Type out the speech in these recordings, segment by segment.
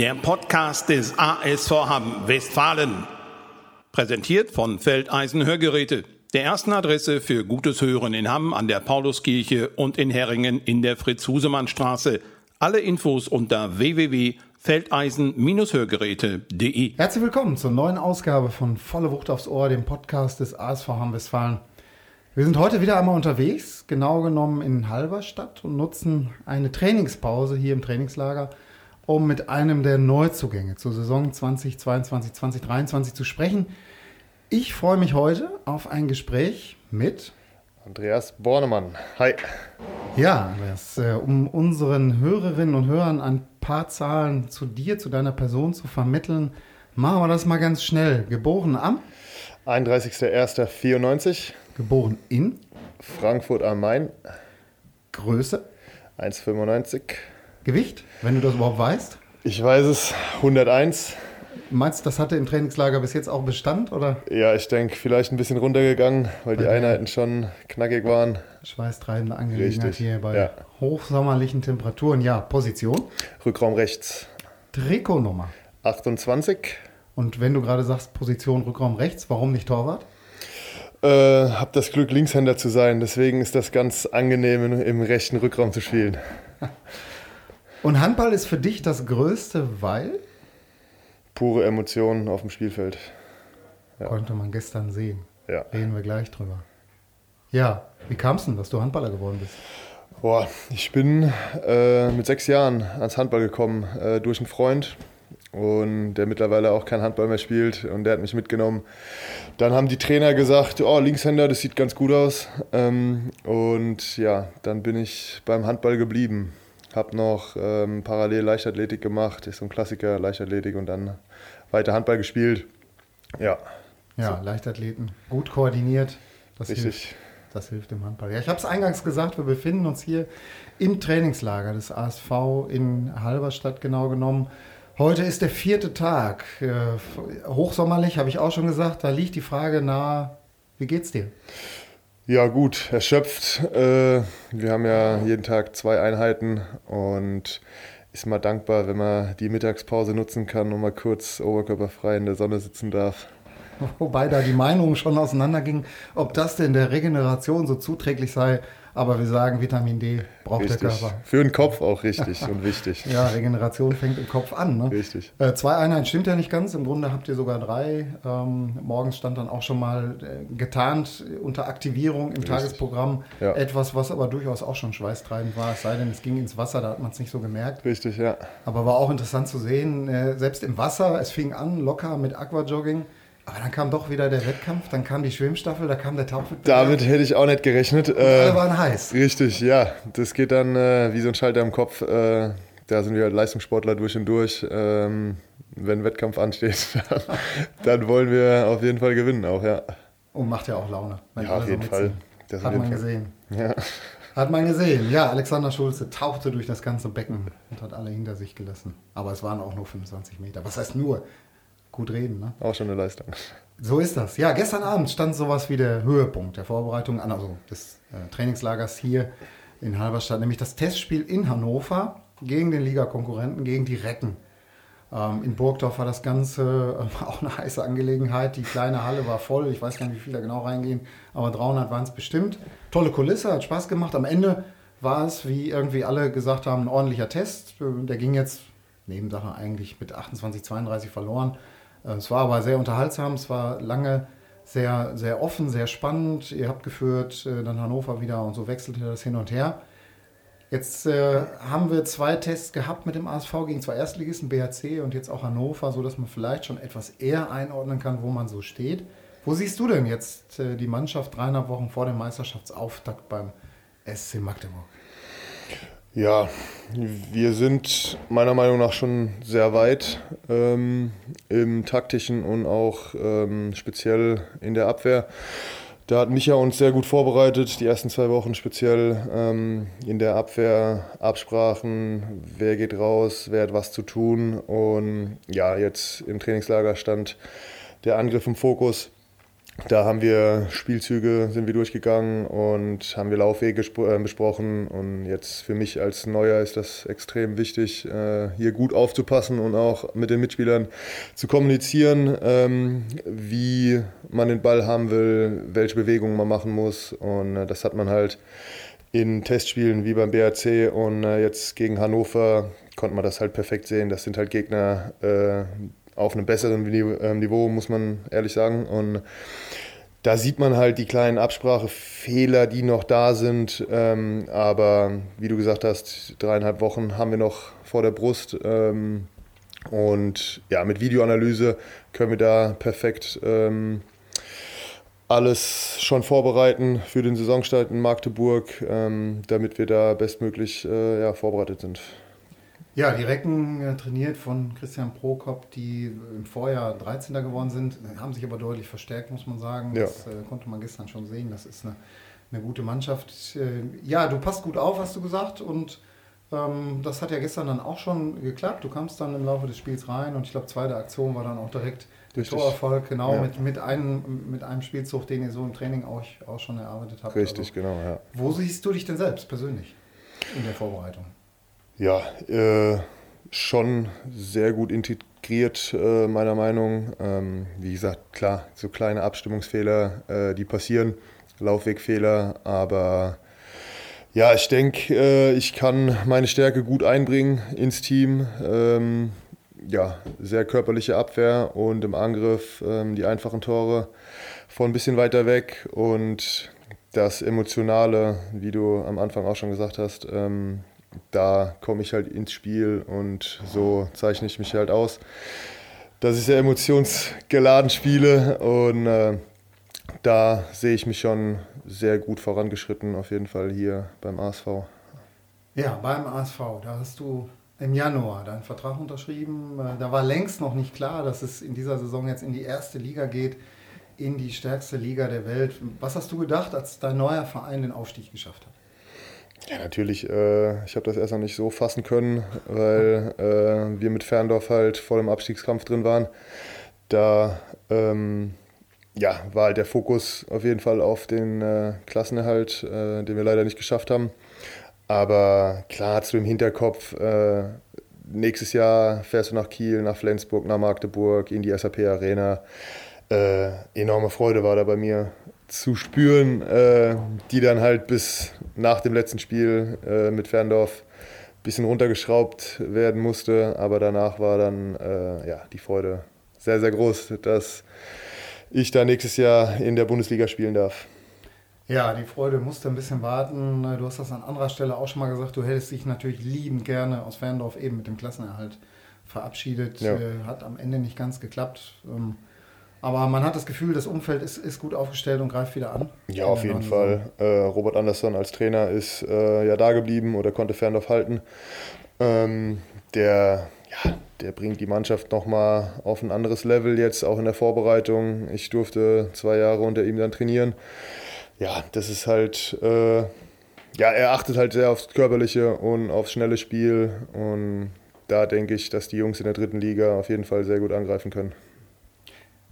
Der Podcast des ASV Hamm Westfalen. Präsentiert von Feldeisen Hörgeräte. Der ersten Adresse für gutes Hören in Hamm an der Pauluskirche und in Herringen in der Fritz-Husemann-Straße. Alle Infos unter www.feldeisen-hörgeräte.de. Herzlich willkommen zur neuen Ausgabe von Volle Wucht aufs Ohr, dem Podcast des ASV Hamm Westfalen. Wir sind heute wieder einmal unterwegs, genau genommen in Halberstadt und nutzen eine Trainingspause hier im Trainingslager, um mit einem der Neuzugänge zur Saison 2022, 2023 zu sprechen. Ich freue mich heute auf ein Gespräch mit Andreas Bornemann. Hi. Ja, Andreas, äh, um unseren Hörerinnen und Hörern ein paar Zahlen zu dir, zu deiner Person zu vermitteln, machen wir das mal ganz schnell. Geboren am 31.01.94. Geboren in Frankfurt am Main. Größe. 1,95. Gewicht, wenn du das überhaupt weißt. Ich weiß es, 101. Meinst du, das hatte im Trainingslager bis jetzt auch Bestand? Oder? Ja, ich denke, vielleicht ein bisschen runtergegangen, weil die Einheiten schon knackig waren. Schweißtreibende Angelegenheit Richtig, hier bei ja. hochsommerlichen Temperaturen. Ja, Position. Rückraum rechts Trikotnummer. 28. Und wenn du gerade sagst Position Rückraum rechts, warum nicht Torwart? Äh, hab das Glück, Linkshänder zu sein. Deswegen ist das ganz angenehm, im rechten Rückraum zu spielen. Und Handball ist für dich das Größte, weil, Pure Emotionen auf dem Spielfeld. Ja. konnte man gestern sehen. Ja. Reden wir gleich drüber. Ja, wie kam es denn, dass du Handballer geworden bist? Boah, ich bin äh, mit sechs Jahren ans Handball gekommen äh, durch einen Freund und der mittlerweile auch kein Handball mehr spielt und der hat mich mitgenommen. Dann haben die Trainer gesagt, oh, Linkshänder, das sieht ganz gut aus. Ähm, und ja, dann bin ich beim Handball geblieben. Hab noch ähm, parallel Leichtathletik gemacht, ist so ein Klassiker, Leichtathletik und dann weiter Handball gespielt. Ja, Ja, Leichtathleten, gut koordiniert. Das hilft. richtig. Das hilft im Handball. Ja, ich habe es eingangs gesagt, wir befinden uns hier im Trainingslager des ASV in Halberstadt genau genommen. Heute ist der vierte Tag. Äh, hochsommerlich, habe ich auch schon gesagt. Da liegt die Frage nahe, wie geht's dir? Ja, gut, erschöpft. Äh, wir haben ja jeden Tag zwei Einheiten und ist mal dankbar, wenn man die Mittagspause nutzen kann und mal kurz oberkörperfrei in der Sonne sitzen darf. Wobei da die Meinungen schon auseinandergingen, ob das denn der Regeneration so zuträglich sei. Aber wir sagen, Vitamin D braucht der Richtig. Körper. Für den Kopf auch richtig und wichtig. Ja, Regeneration fängt im Kopf an. Ne? Richtig. Äh, zwei Einheiten stimmt ja nicht ganz. Im Grunde habt ihr sogar drei. Ähm, morgens stand dann auch schon mal äh, getarnt unter Aktivierung im Tagesprogramm. Ja. Etwas, was aber durchaus auch schon schweißtreibend war. Es sei denn, es ging ins Wasser, da hat man es nicht so gemerkt. Richtig, ja. Aber war auch interessant zu sehen, äh, selbst im Wasser, es fing an locker mit Aquajogging. Aber dann kam doch wieder der Wettkampf, dann kam die Schwimmstaffel, da kam der Tauchwettbewerb. Damit hätte ich auch nicht gerechnet. Und alle Äh, waren heiß. richtig, ja. Das geht dann äh, wie so ein Schalter im Kopf. Äh, da sind wir Leistungssportler durch und durch. Ähm, wenn ein Wettkampf ansteht, dann wollen wir auf jeden Fall gewinnen auch, ja. Und macht ja auch Laune. wenn Ja, auf so jeden mitziehen. Fall. Das Hat man Fall. gesehen. Ja. Hat man gesehen. Ja, Alexander Schulze tauchte durch das ganze Becken und hat alle hinter sich gelassen. Aber es waren auch nur 25 Meter. Was heißt nur? Gut reden, ne? Auch schon eine Leistung. So ist das. Ja, gestern Abend stand sowas wie der Höhepunkt der Vorbereitung an, also des äh, Trainingslagers hier in Halberstadt, nämlich das Testspiel in Hannover gegen den Ligakonkurrenten, gegen die Recken. Ähm, in Burgdorf war das Ganze äh, auch eine heiße Angelegenheit. Die kleine Halle war voll. Ich weiß gar nicht, wie viele da genau reingehen, aber 300 waren es bestimmt. Tolle Kulisse, hat Spaß gemacht. Am Ende war es, wie irgendwie alle gesagt haben, ein ordentlicher Test. Äh, Der ging jetzt Nebensache eigentlich mit 28, 32 verloren. Äh, Es war aber sehr unterhaltsam. Es war lange sehr, sehr offen, sehr spannend. Ihr habt geführt, äh, dann Hannover wieder und so wechselte das hin und her. Jetzt äh, haben wir zwei Tests gehabt mit dem ASV gegen zwei Erstligisten, BHC und jetzt auch Hannover, so dass man vielleicht schon etwas eher einordnen kann, wo man so steht. Wo siehst du denn jetzt äh, die Mannschaft dreieinhalb Wochen vor dem Meisterschaftsauftakt beim SC Magdeburg? Ja, wir sind meiner Meinung nach schon sehr weit ähm, im taktischen und auch ähm, speziell in der Abwehr. Da hat Micha uns sehr gut vorbereitet, die ersten zwei Wochen speziell ähm, in der Abwehr, Absprachen, wer geht raus, wer hat was zu tun. Und ja, jetzt im Trainingslager stand der Angriff im Fokus. Da haben wir Spielzüge, sind wir durchgegangen und haben wir Laufwege äh, besprochen. Und jetzt für mich als Neuer ist das extrem wichtig, äh, hier gut aufzupassen und auch mit den Mitspielern zu kommunizieren, ähm, wie man den Ball haben will, welche Bewegungen man machen muss. Und äh, das hat man halt in Testspielen wie beim BRC und jetzt gegen Hannover konnte man das halt perfekt sehen. Das sind halt Gegner, auf einem besseren ähm, Niveau, muss man ehrlich sagen. Und da sieht man halt die kleinen Absprachefehler, die noch da sind. Ähm, aber wie du gesagt hast, dreieinhalb Wochen haben wir noch vor der Brust. Ähm, und ja, mit Videoanalyse können wir da perfekt alles schon vorbereiten für den Saisonstart in Magdeburg, damit wir da bestmöglich äh, vorbereitet sind. Ja, die Recken äh, trainiert von Christian Prokop, die im Vorjahr 13. geworden sind, haben sich aber deutlich verstärkt, muss man sagen. Ja. Das äh, konnte man gestern schon sehen. Das ist eine, eine gute Mannschaft. Äh, ja, du passt gut auf, hast du gesagt. Und ähm, das hat ja gestern dann auch schon geklappt. Du kamst dann im Laufe des Spiels rein und ich glaube, zweite Aktion war dann auch direkt der Torerfolg, genau, ja. mit, mit, einem, mit einem Spielzug, den ihr so im Training auch, auch schon erarbeitet habt. Richtig, also, genau, ja. Wo siehst du dich denn selbst persönlich in der Vorbereitung? Ja, äh, schon sehr gut integriert, äh, meiner Meinung. Ähm, wie gesagt, klar, so kleine Abstimmungsfehler, äh, die passieren, Laufwegfehler, aber ja, ich denke, äh, ich kann meine Stärke gut einbringen ins Team. Ähm, ja, sehr körperliche Abwehr und im Angriff ähm, die einfachen Tore von ein bisschen weiter weg und das Emotionale, wie du am Anfang auch schon gesagt hast, ähm, da komme ich halt ins Spiel und so zeichne ich mich halt aus, dass ich sehr emotionsgeladen spiele und äh, da sehe ich mich schon sehr gut vorangeschritten, auf jeden Fall hier beim ASV. Ja, beim ASV, da hast du im Januar deinen Vertrag unterschrieben. Äh, da war längst noch nicht klar, dass es in dieser Saison jetzt in die erste Liga geht, in die stärkste Liga der Welt. Was hast du gedacht, als dein neuer Verein den Aufstieg geschafft hat? Ja, natürlich. Äh, ich habe das erst noch nicht so fassen können, weil äh, wir mit Ferndorf halt voll im Abstiegskampf drin waren. Da ähm, ja, war halt der Fokus auf jeden Fall auf den äh, Klassenerhalt, äh, den wir leider nicht geschafft haben. Aber klar, zu dem Hinterkopf, äh, nächstes Jahr fährst du nach Kiel, nach Flensburg, nach Magdeburg, in die SAP Arena. Äh, enorme Freude war da bei mir zu spüren, äh, die dann halt bis nach dem letzten Spiel äh, mit Ferndorf ein bisschen runtergeschraubt werden musste. Aber danach war dann äh, ja, die Freude sehr, sehr groß, dass ich da nächstes Jahr in der Bundesliga spielen darf. Ja, die Freude musste ein bisschen warten. Du hast das an anderer Stelle auch schon mal gesagt. Du hättest dich natürlich liebend gerne aus Ferndorf eben mit dem Klassenerhalt verabschiedet. Ja. Äh, hat am Ende nicht ganz geklappt. Ähm, aber man hat das Gefühl, das Umfeld ist, ist gut aufgestellt und greift wieder an. Ja, auf jeden Fall. Äh, Robert Andersson als Trainer ist äh, ja da geblieben oder konnte Ferndorf halten. Ähm, der, ja, der bringt die Mannschaft nochmal auf ein anderes Level jetzt, auch in der Vorbereitung. Ich durfte zwei Jahre unter ihm dann trainieren. Ja, das ist halt, äh, ja, er achtet halt sehr aufs Körperliche und aufs schnelle Spiel. Und da denke ich, dass die Jungs in der dritten Liga auf jeden Fall sehr gut angreifen können.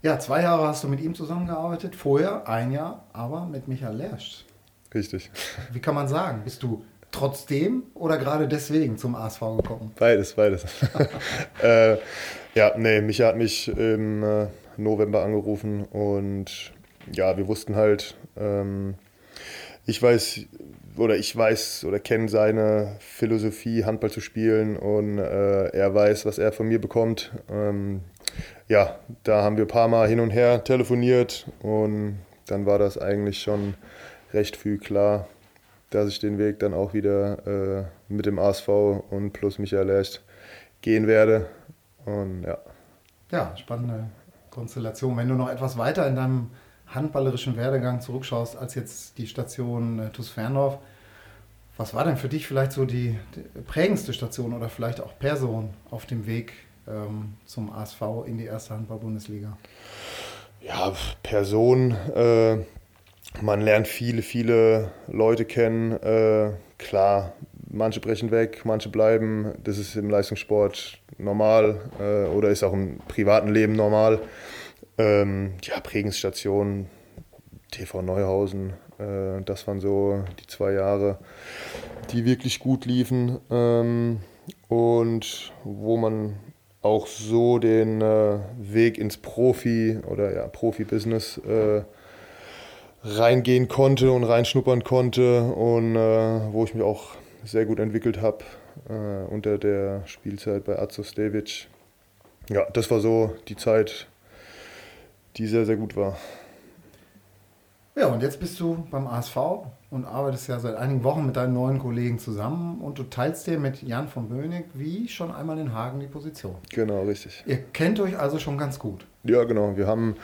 Ja, zwei Jahre hast du mit ihm zusammengearbeitet, vorher ein Jahr, aber mit Michael Lersch. Richtig. Wie kann man sagen? Bist du trotzdem oder gerade deswegen zum ASV gekommen? Beides, beides. äh, ja, nee, Micha hat mich im äh, November angerufen und ja, wir wussten halt, ähm, ich weiß oder ich weiß oder kenne seine Philosophie, Handball zu spielen und äh, er weiß, was er von mir bekommt. Ähm, ja, da haben wir ein paar Mal hin und her telefoniert und dann war das eigentlich schon recht früh klar, dass ich den Weg dann auch wieder äh, mit dem ASV und plus Michael Lercht gehen werde. Und ja. Ja, spannende Konstellation. Wenn du noch etwas weiter in deinem handballerischen Werdegang zurückschaust als jetzt die Station äh, TuS Ferndorf, was war denn für dich vielleicht so die, die prägendste Station oder vielleicht auch Person auf dem Weg ähm, zum ASV in die erste Handball-Bundesliga? Ja, Person. Äh, man lernt viele, viele Leute kennen. Äh, klar, manche brechen weg, manche bleiben. Das ist im Leistungssport normal äh, oder ist auch im privaten Leben normal. Ähm, ja, Prägensstationen TV Neuhausen. Äh, das waren so die zwei Jahre, die wirklich gut liefen ähm, und wo man auch so den äh, Weg ins Profi oder ja, Profi-Business äh, reingehen konnte und reinschnuppern konnte und äh, wo ich mich auch sehr gut entwickelt habe äh, unter der Spielzeit bei Azo Stevic. Ja, das war so die Zeit, die sehr, sehr gut war. Ja, und jetzt bist du beim ASV und arbeitest ja seit einigen Wochen mit deinen neuen Kollegen zusammen und du teilst dir mit Jan von Bönig wie schon einmal in Hagen die Position. Genau, richtig. Ihr kennt euch also schon ganz gut. Ja, genau. Wir haben ein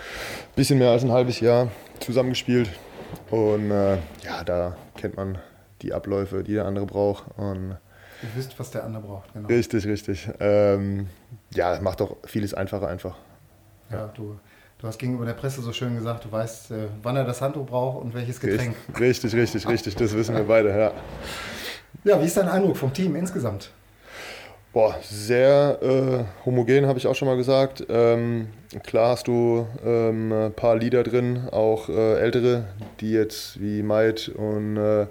bisschen mehr als ein halbes Jahr zusammengespielt und äh, ja, da kennt man die Abläufe, die der andere braucht. Und Ihr wisst, was der andere braucht, genau. Richtig, richtig. Ähm, ja, macht doch vieles einfacher einfach. Ja, du Du hast gegenüber der Presse so schön gesagt, du weißt, äh, wann er das Handtuch braucht und welches Getränk. Richtig, richtig, richtig, das wissen wir beide, ja. Ja, wie ist dein Eindruck vom Team insgesamt? Boah, sehr äh, homogen, habe ich auch schon mal gesagt. Ähm, klar hast du ähm, ein paar Lieder drin, auch äh, ältere, die jetzt wie Maid und äh,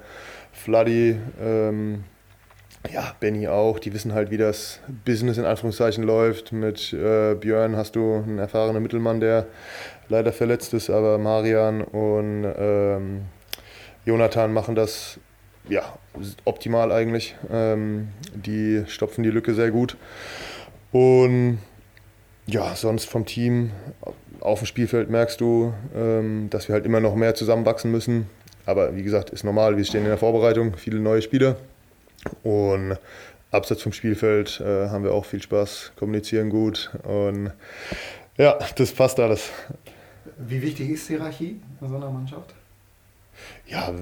Fladdy ähm, ja, Benny auch, die wissen halt, wie das Business in Anführungszeichen läuft. Mit äh, Björn hast du einen erfahrenen Mittelmann, der leider verletzt ist, aber Marian und ähm, Jonathan machen das ja, optimal eigentlich. Ähm, die stopfen die Lücke sehr gut. Und ja, sonst vom Team auf dem Spielfeld merkst du, ähm, dass wir halt immer noch mehr zusammenwachsen müssen. Aber wie gesagt, ist normal, wir stehen in der Vorbereitung, viele neue Spieler. Und abseits vom Spielfeld äh, haben wir auch viel Spaß, kommunizieren gut und ja, das passt alles. Wie wichtig ist Hierarchie in so einer Mannschaft? Ja,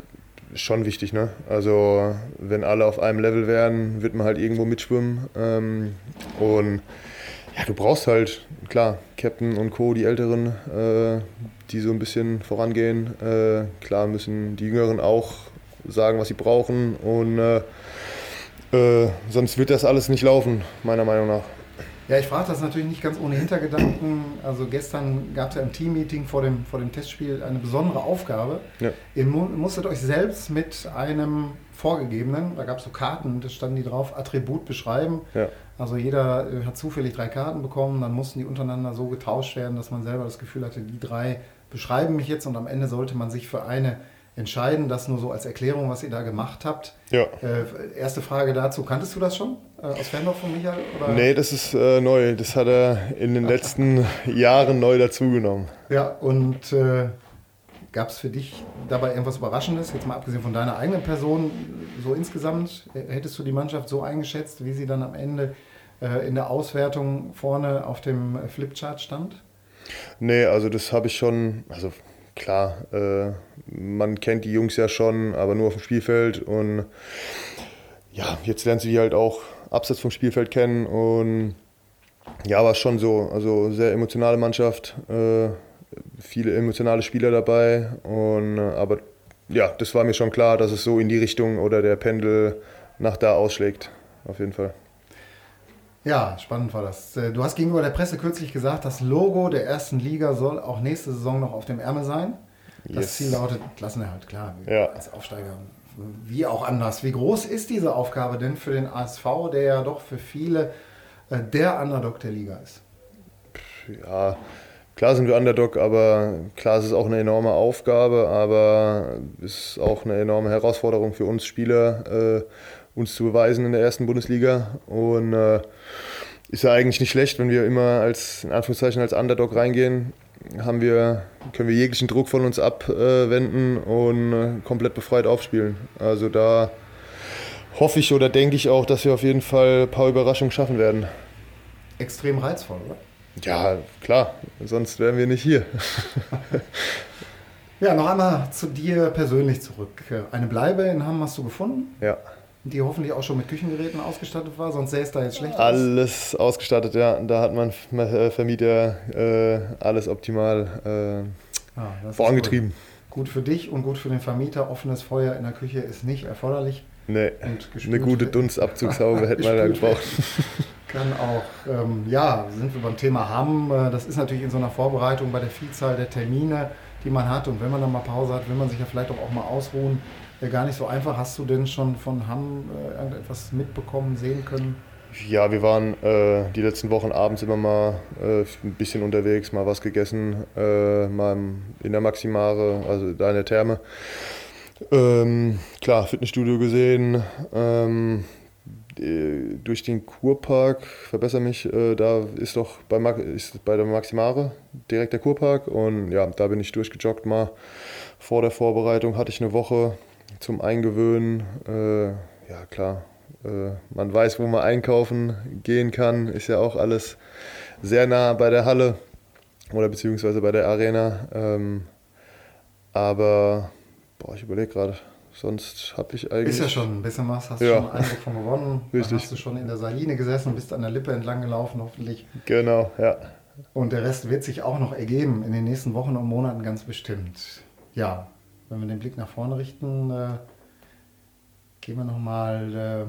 schon wichtig, ne? Also wenn alle auf einem Level wären, wird man halt irgendwo mitschwimmen. Ähm, und ja, du brauchst halt, klar, Captain und Co., die Älteren, äh, die so ein bisschen vorangehen. Äh, klar müssen die Jüngeren auch sagen, was sie brauchen. Und äh, äh, sonst wird das alles nicht laufen, meiner Meinung nach. Ja, ich frage das natürlich nicht ganz ohne Hintergedanken. Also gestern gab es ja im Teammeeting vor dem, vor dem Testspiel eine besondere Aufgabe. Ja. Ihr musstet euch selbst mit einem vorgegebenen, da gab es so Karten, da standen die drauf, Attribut beschreiben. Ja. Also jeder äh, hat zufällig drei Karten bekommen, dann mussten die untereinander so getauscht werden, dass man selber das Gefühl hatte, die drei beschreiben mich jetzt und am Ende sollte man sich für eine entscheiden. Das nur so als Erklärung, was ihr da gemacht habt. Ja. Äh, erste Frage dazu, kanntest du das schon äh, aus Ferndorf von Michael? Oder? Nee, das ist äh, neu. Das hat er in den letzten Jahren neu dazugenommen. Ja, und äh, gab es für dich dabei irgendwas Überraschendes? Jetzt mal abgesehen von deiner eigenen Person, so insgesamt, äh, hättest du die Mannschaft so eingeschätzt, wie sie dann am Ende äh, in der Auswertung vorne auf dem Flipchart stand? Nee, also das habe ich schon, also klar, äh, man kennt die Jungs ja schon, aber nur auf dem Spielfeld. Und ja, jetzt lernt sie die halt auch abseits vom Spielfeld kennen. Und ja, war schon so. Also sehr emotionale Mannschaft, äh, viele emotionale Spieler dabei. Und, äh, aber ja, das war mir schon klar, dass es so in die Richtung oder der Pendel nach da ausschlägt. Auf jeden Fall. Ja, spannend war das. Äh, du hast gegenüber der Presse kürzlich gesagt, das Logo der ersten Liga soll auch nächste Saison noch auf dem Ärmel sein. Das yes. Ziel lautet Klassenerhalt, klar, ja. als Aufsteiger. Wie auch anders. Wie groß ist diese Aufgabe denn für den ASV, der ja doch für viele äh, der Underdog der Liga ist? Ja, klar sind wir Underdog, aber klar ist es auch eine enorme Aufgabe, aber es ist auch eine enorme Herausforderung für uns Spieler, äh, uns zu beweisen in der ersten Bundesliga. Und äh, ist ja eigentlich nicht schlecht, wenn wir immer als, in Anführungszeichen, als Underdog reingehen, haben wir, können wir jeglichen Druck von uns abwenden und äh, komplett befreit aufspielen. Also da hoffe ich oder denke ich auch, dass wir auf jeden Fall ein paar Überraschungen schaffen werden. Extrem reizvoll, oder? Ja, klar, sonst wären wir nicht hier. ja, noch einmal zu dir persönlich zurück. Eine Bleibe in Hamm hast du gefunden? Ja die hoffentlich auch schon mit Küchengeräten ausgestattet war, sonst sähe es da jetzt schlecht aus. Alles ausgestattet, ja. Da hat mein äh, Vermieter äh, alles optimal äh, ah, vorangetrieben. Gut für dich und gut für den Vermieter. Offenes Feuer in der Küche ist nicht erforderlich. Nee, eine gute Dunstabzugshaube hätte man da gebraucht. Kann auch. Ähm, ja, sind wir beim Thema Hamm. Äh, das ist natürlich in so einer Vorbereitung bei der Vielzahl der Termine die man hat. Und wenn man dann mal Pause hat, will man sich ja vielleicht auch mal ausruhen. Äh, gar nicht so einfach. Hast du denn schon von Hamm äh, irgendetwas mitbekommen, sehen können? Ja, wir waren äh, die letzten Wochen abends immer mal äh, ein bisschen unterwegs, mal was gegessen, äh, mal in der Maximare, also da in der Therme. Ähm, klar, Fitnessstudio gesehen. Ähm, durch den Kurpark, verbessere mich, äh, da ist doch bei, ist bei der Maximare direkt der Kurpark und ja, da bin ich durchgejoggt mal. Vor der Vorbereitung hatte ich eine Woche zum Eingewöhnen. Äh, ja, klar, äh, man weiß, wo man einkaufen gehen kann, ist ja auch alles sehr nah bei der Halle oder beziehungsweise bei der Arena. Ähm, aber boah, ich überlege gerade, sonst habe ich eigentlich. Ist ja schon ein bisschen was, hast du ja. schon einen Eindruck von gewonnen. Richtig. Dann hast du schon in der Saline gesessen und bist an der Lippe entlang gelaufen, hoffentlich. Genau, ja. Und der Rest wird sich auch noch ergeben in den nächsten Wochen und Monaten ganz bestimmt. Ja, wenn wir den Blick nach vorne richten, äh, gehen wir nochmal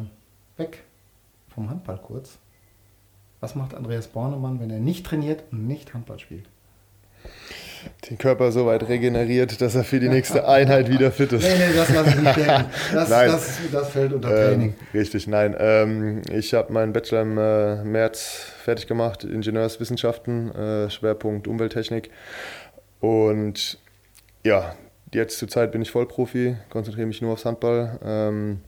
äh, weg vom Handball kurz. Was macht Andreas Bornemann, wenn er nicht trainiert und nicht Handball spielt? den Körper so weit regeneriert, dass er für die nächste Einheit wieder fit ist. Nee, nee, das lasse ich nicht denken. Das, das, das fällt unter Training. Ähm, richtig, nein. Ähm, ich habe meinen Bachelor im äh, März fertig gemacht, Ingenieurswissenschaften, äh, Schwerpunkt Umwelttechnik. Und ja, jetzt zur Zeit bin ich Vollprofi, konzentriere mich nur aufs Handball. Ähm,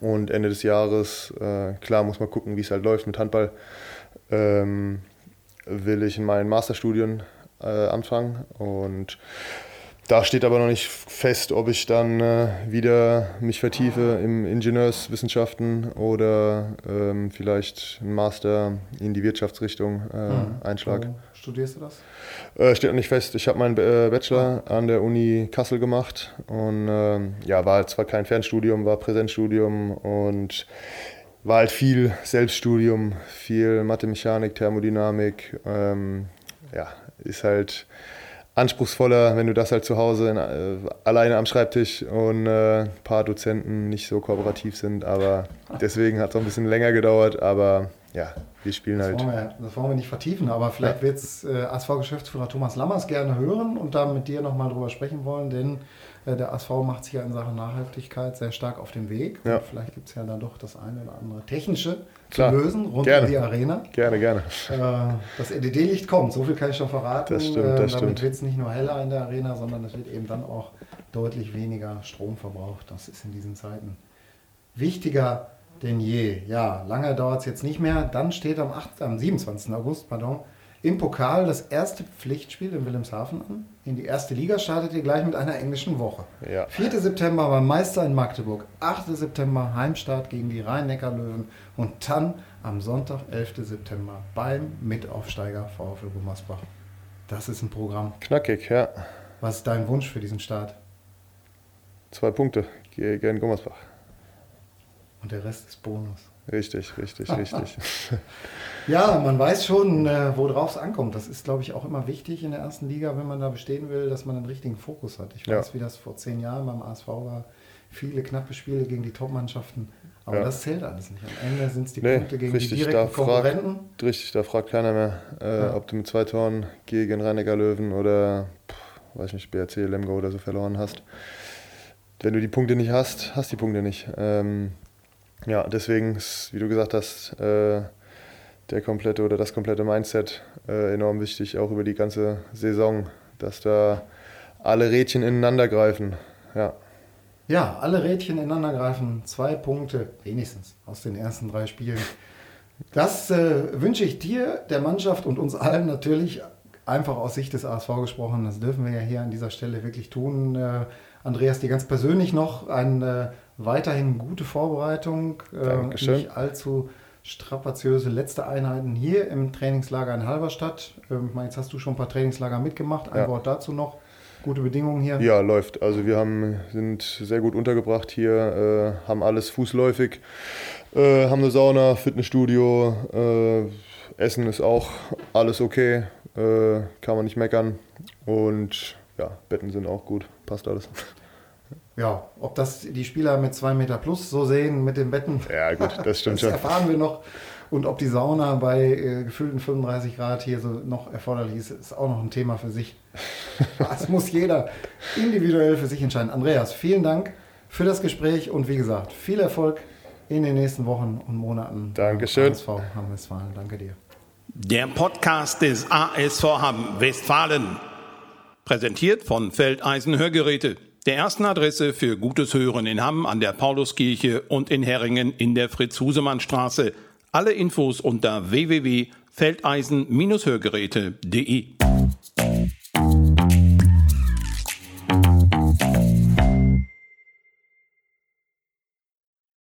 und Ende des Jahres, äh, klar, muss man gucken, wie es halt läuft mit Handball. Ähm, will ich in meinen Masterstudien äh, anfangen. Und da steht aber noch nicht fest, ob ich dann äh, wieder mich vertiefe im Ingenieurswissenschaften oder ähm, vielleicht einen Master in die Wirtschaftsrichtung äh, mhm. einschlag. Wo studierst du das? Äh, steht noch nicht fest. Ich habe meinen äh, Bachelor an der Uni Kassel gemacht und ähm, ja, war zwar kein Fernstudium, war Präsenzstudium und war halt viel Selbststudium, viel Mathe, Mechanik, Thermodynamik. Ähm, ja, ist halt anspruchsvoller, wenn du das halt zu Hause in, äh, alleine am Schreibtisch und äh, ein paar Dozenten nicht so kooperativ sind. Aber deswegen hat es auch ein bisschen länger gedauert. Aber ja, wir spielen das halt. Wollen wir, das wollen wir nicht vertiefen, aber vielleicht ja. wird es äh, ASV-Geschäftsführer Thomas Lammers gerne hören und da mit dir nochmal drüber sprechen wollen, denn äh, der ASV macht sich ja in Sachen Nachhaltigkeit sehr stark auf den Weg. Ja. vielleicht gibt es ja dann doch das eine oder andere technische Klar. zu lösen rund gerne. um die Arena. Gerne, gerne. Äh, das LED-Licht kommt, so viel kann ich schon verraten. Das stimmt, das äh, damit wird es nicht nur heller in der Arena, sondern es wird eben dann auch deutlich weniger Strom verbraucht. Das ist in diesen Zeiten wichtiger denn je. Ja, lange dauert es jetzt nicht mehr. Dann steht am, 8, am 27. August pardon, im Pokal das erste Pflichtspiel in Wilhelmshaven an. In die erste Liga startet ihr gleich mit einer englischen Woche. Ja. 4. September beim Meister in Magdeburg. 8. September Heimstart gegen die Rhein-Neckar-Löwen. Und dann am Sonntag, 11. September, beim Mitaufsteiger VfL Gummersbach. Das ist ein Programm. Knackig, ja. Was ist dein Wunsch für diesen Start? Zwei Punkte gegen Gummersbach. Und der Rest ist Bonus. Richtig, richtig, richtig. ja, man weiß schon, äh, worauf es ankommt. Das ist, glaube ich, auch immer wichtig in der ersten Liga, wenn man da bestehen will, dass man einen richtigen Fokus hat. Ich weiß, ja. wie das vor zehn Jahren beim ASV war. Viele knappe Spiele gegen die Top-Mannschaften. Aber ja. das zählt alles nicht. Am Ende sind es die nee, Punkte gegen richtig, die direkten Konkurrenten. Fragt, richtig, da fragt keiner mehr, äh, ja. ob du mit zwei Toren gegen Rheiniger Löwen oder, pff, weiß nicht, BRC, Lemgo oder so verloren hast. Wenn du die Punkte nicht hast, hast die Punkte nicht. Ähm, ja, deswegen ist, wie du gesagt hast, äh, der komplette oder das komplette Mindset äh, enorm wichtig, auch über die ganze Saison, dass da alle Rädchen ineinander greifen. Ja. Ja, alle Rädchen ineinander greifen. Zwei Punkte wenigstens aus den ersten drei Spielen. Das äh, wünsche ich dir, der Mannschaft und uns allen natürlich einfach aus Sicht des ASV gesprochen. Das dürfen wir ja hier an dieser Stelle wirklich tun. Äh, Andreas, dir ganz persönlich noch ein äh, weiterhin gute Vorbereitung, äh, nicht allzu strapaziöse letzte Einheiten hier im Trainingslager in Halberstadt. Ähm, jetzt hast du schon ein paar Trainingslager mitgemacht. Ein ja. Wort dazu noch. Gute Bedingungen hier? Ja, läuft. Also wir haben, sind sehr gut untergebracht hier, äh, haben alles fußläufig, äh, haben eine Sauna, Fitnessstudio, äh, Essen ist auch alles okay, äh, kann man nicht meckern. Und ja, Betten sind auch gut, passt alles ja, ob das die Spieler mit zwei Meter plus so sehen mit den Betten. Ja, gut, das stimmt das schon. erfahren wir noch. Und ob die Sauna bei äh, gefühlten 35 Grad hier so noch erforderlich ist, ist auch noch ein Thema für sich. Das muss jeder individuell für sich entscheiden. Andreas, vielen Dank für das Gespräch und wie gesagt, viel Erfolg in den nächsten Wochen und Monaten. Dankeschön. ASV Hamm-Westfalen. Danke dir. Der Podcast des ASV Hamm-Westfalen. Präsentiert von Feldeisen Hörgeräte. Der ersten Adresse für gutes Hören in Hamm an der Pauluskirche und in Herringen in der Fritz-Husemann-Straße. Alle Infos unter www.feldeisen-hörgeräte.de.